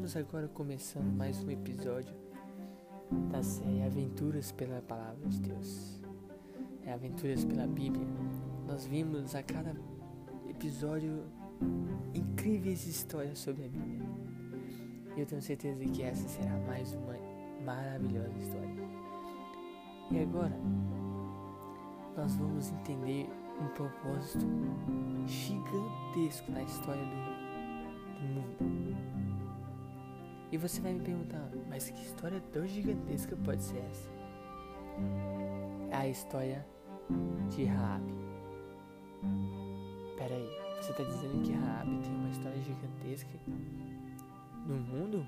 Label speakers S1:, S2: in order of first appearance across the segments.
S1: Estamos agora começando mais um episódio da série Aventuras pela Palavra de Deus. É Aventuras pela Bíblia. Nós vimos a cada episódio incríveis histórias sobre a Bíblia. E eu tenho certeza que essa será mais uma maravilhosa história. E agora, nós vamos entender um propósito gigantesco na história do, do mundo. E você vai me perguntar, mas que história tão gigantesca pode ser essa? É a história de Raab. Pera aí, você está dizendo que Raab tem uma história gigantesca no mundo?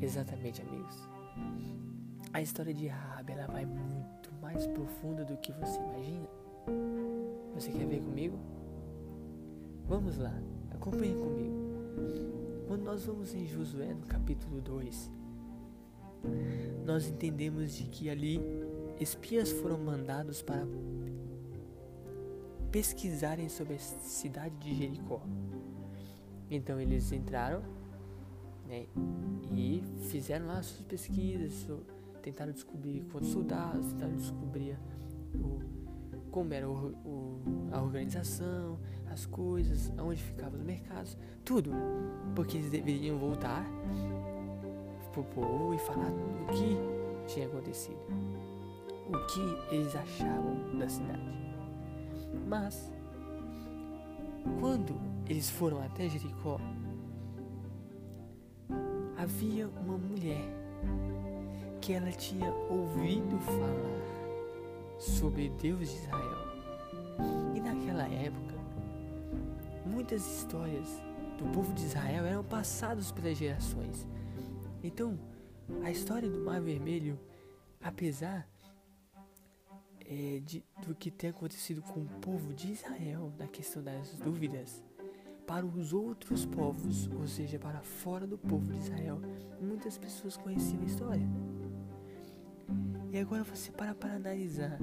S1: Exatamente, amigos. A história de Raab ela vai muito mais profunda do que você imagina. Você quer ver comigo? Vamos lá, acompanhe comigo. Quando nós vamos em Josué, no capítulo 2, nós entendemos de que ali espias foram mandados para pesquisarem sobre a cidade de Jericó. Então eles entraram né, e fizeram lá suas pesquisas, tentaram descobrir quantos soldados, tentaram descobrir o, como era o, o, a organização, as coisas, onde ficavam os mercados, tudo. Porque eles deveriam voltar pro povo e falar o que tinha acontecido. O que eles achavam da cidade. Mas, quando eles foram até Jericó, havia uma mulher que ela tinha ouvido falar sobre Deus de Israel. E naquela época, muitas histórias do povo de Israel eram passadas pelas gerações. Então, a história do Mar Vermelho, apesar é, de, do que tem acontecido com o povo de Israel na questão das dúvidas, para os outros povos, ou seja, para fora do povo de Israel, muitas pessoas conheciam a história. E agora você para para analisar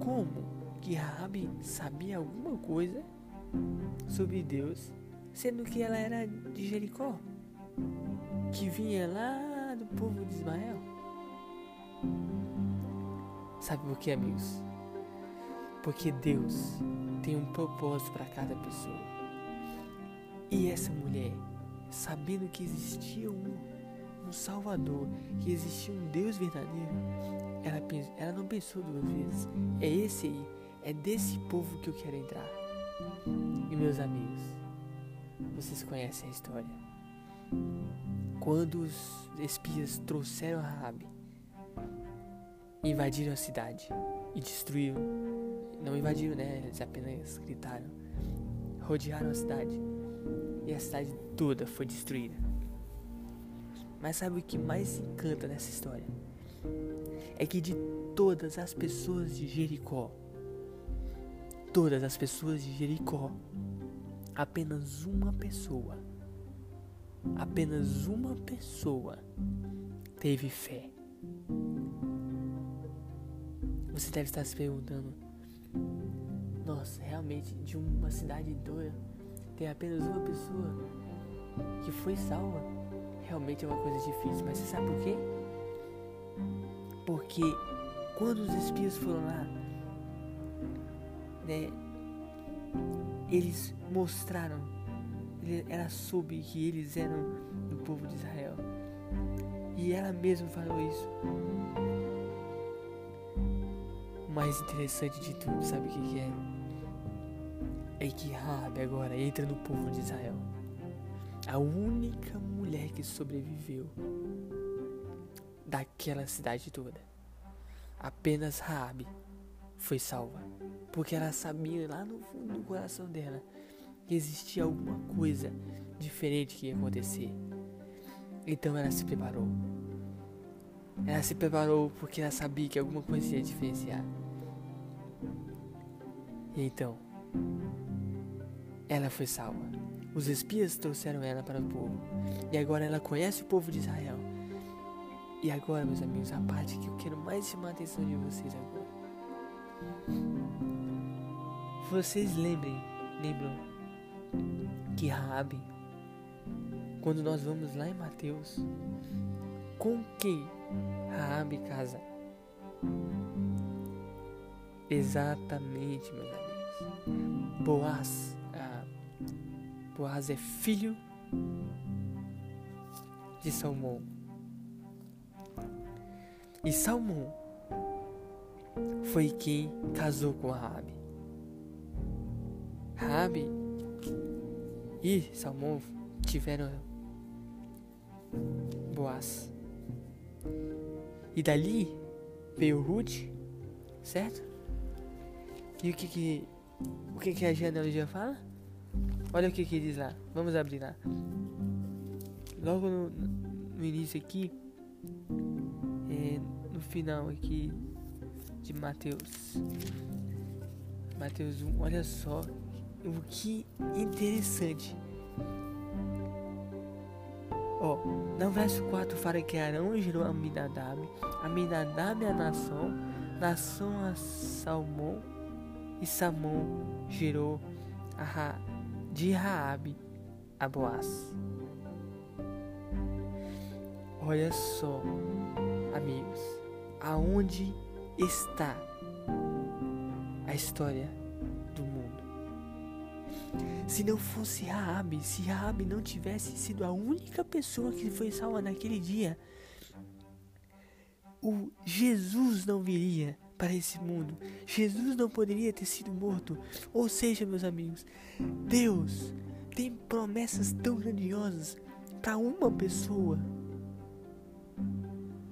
S1: como que Rabi sabia alguma coisa sobre Deus, sendo que ela era de Jericó, que vinha lá do povo de Ismael. Sabe por quê, amigos? Porque Deus tem um propósito para cada pessoa. E essa mulher, sabendo que existia um, um Salvador, que existia um Deus verdadeiro, ela, ela não pensou duas vezes. É esse aí, é desse povo que eu quero entrar. E meus amigos, vocês conhecem a história. Quando os espias trouxeram a Rabi, invadiram a cidade e destruíram. Não invadiram, né? Eles apenas gritaram. Rodearam a cidade. E a cidade toda foi destruída. Mas sabe o que mais encanta nessa história? É que de todas as pessoas de Jericó, todas as pessoas de Jericó, apenas uma pessoa, apenas uma pessoa teve fé. Você deve estar se perguntando: Nossa, realmente, de uma cidade toda, tem apenas uma pessoa que foi salva? Realmente é uma coisa difícil, mas você sabe por quê? Porque quando os espias foram lá, né, eles mostraram, ela soube que eles eram do povo de Israel. E ela mesma falou isso. O mais interessante de tudo, sabe o que, é? É que Rabi agora entra no povo de Israel. A única mulher que sobreviveu daquela cidade toda. Apenas Rabi foi salva. Porque ela sabia lá no fundo do coração dela que existia alguma coisa diferente que ia acontecer. Então ela se preparou. Ela se preparou porque ela sabia que alguma coisa ia diferenciar. E então, ela foi salva. Os espias trouxeram ela para o povo. E agora ela conhece o povo de Israel. E agora, meus amigos, a parte que eu quero mais chamar a atenção de vocês agora. Vocês lembrem, lembram que Rabi quando nós vamos lá em Mateus, com quem Raabe casa? Exatamente, meus amigos. Boaz, ah, Boaz é filho de Salmão. E Salmão foi quem casou com Raabe. Raabe e Salmão tiveram Boaz. E dali veio Ruth, certo? E o que que o que que a genealogia fala? Olha o que que diz lá. Vamos abrir lá. Logo no, no início aqui, é, no final aqui de Mateus. Mateus 1, olha só o que interessante. Ó, no verso 4 fala que Arão gerou Aminadab, Aminadab a nação, nação a Salmão, e Salmão gerou a Ra, de Raabe a Boaz. Olha só, amigos, aonde está a história. Se não fosse Raabe, se Raabe não tivesse sido a única pessoa que foi salva naquele dia, o Jesus não viria para esse mundo. Jesus não poderia ter sido morto. Ou seja, meus amigos, Deus tem promessas tão grandiosas para uma pessoa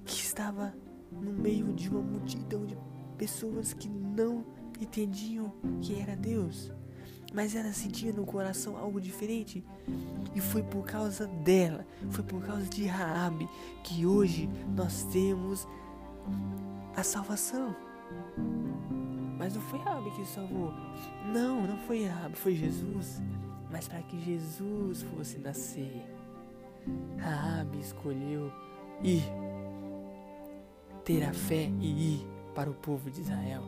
S1: que estava no meio de uma multidão de pessoas que não entendiam que era Deus, mas ela sentia no coração algo diferente. E foi por causa dela, foi por causa de Raabe que hoje nós temos a salvação. Mas não foi Raabe que salvou. Não, não foi Raabe, foi Jesus. Mas para que Jesus fosse nascer, Raabe escolheu ir ter a fé e ir para o povo de Israel.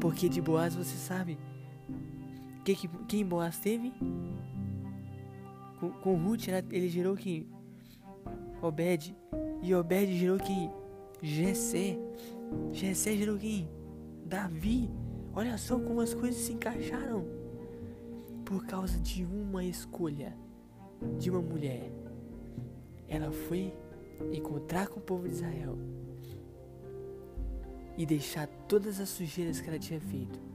S1: Porque de Boaz você sabe que, que, quem Boaz teve? Com, com Ruth ele gerou quem? Obed. E Obed gerou quem? Jessé. Jessé gerou quem? Davi. Olha só como as coisas se encaixaram. Por causa de uma escolha de uma mulher. Ela foi encontrar com o povo de Israel e deixar todas as sujeiras que ela tinha feito.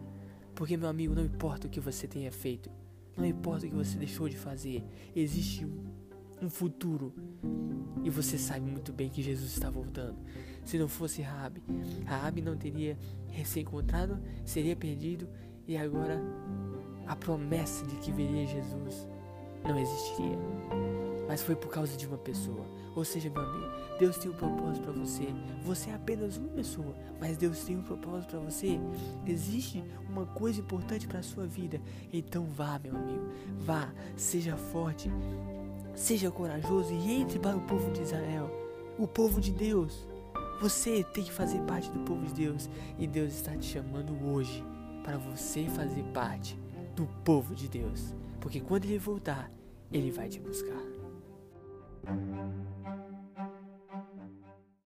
S1: Porque, meu amigo, não importa o que você tenha feito, não importa o que você deixou de fazer, existe um, um futuro. E você sabe muito bem que Jesus está voltando. Se não fosse Raabe, Raabe não teria recém-encontrado, seria perdido e agora a promessa de que veria Jesus não existiria. Mas foi por causa de uma pessoa. Ou seja, meu amigo, Deus tem um propósito para você. Você é apenas uma pessoa, mas Deus tem um propósito para você. Existe uma coisa importante para a sua vida. Então vá, meu amigo. Vá, seja forte, seja corajoso e entre para o povo de Israel, o povo de Deus. Você tem que fazer parte do povo de Deus e Deus está te chamando hoje para você fazer parte do povo de Deus. Porque quando ele voltar, ele vai te buscar. Thank you.